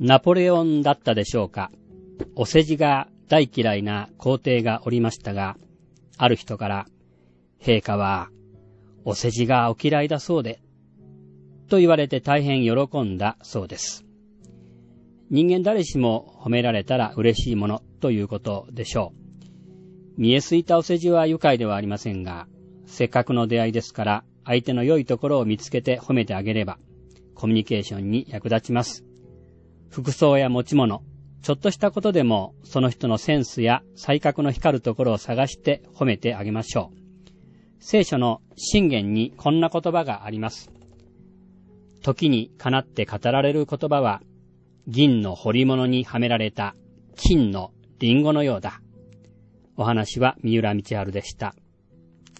ナポレオンだったでしょうか。お世辞が大嫌いな皇帝がおりましたが、ある人から、陛下は、お世辞がお嫌いだそうで、と言われて大変喜んだそうです。人間誰しも褒められたら嬉しいものということでしょう。見えすいたお世辞は愉快ではありませんが、せっかくの出会いですから、相手の良いところを見つけて褒めてあげれば、コミュニケーションに役立ちます。服装や持ち物、ちょっとしたことでも、その人のセンスや才覚の光るところを探して褒めてあげましょう。聖書の信玄にこんな言葉があります。時にかなって語られる言葉は、銀の彫り物にはめられた金のリンゴのようだ。お話は三浦道春でした。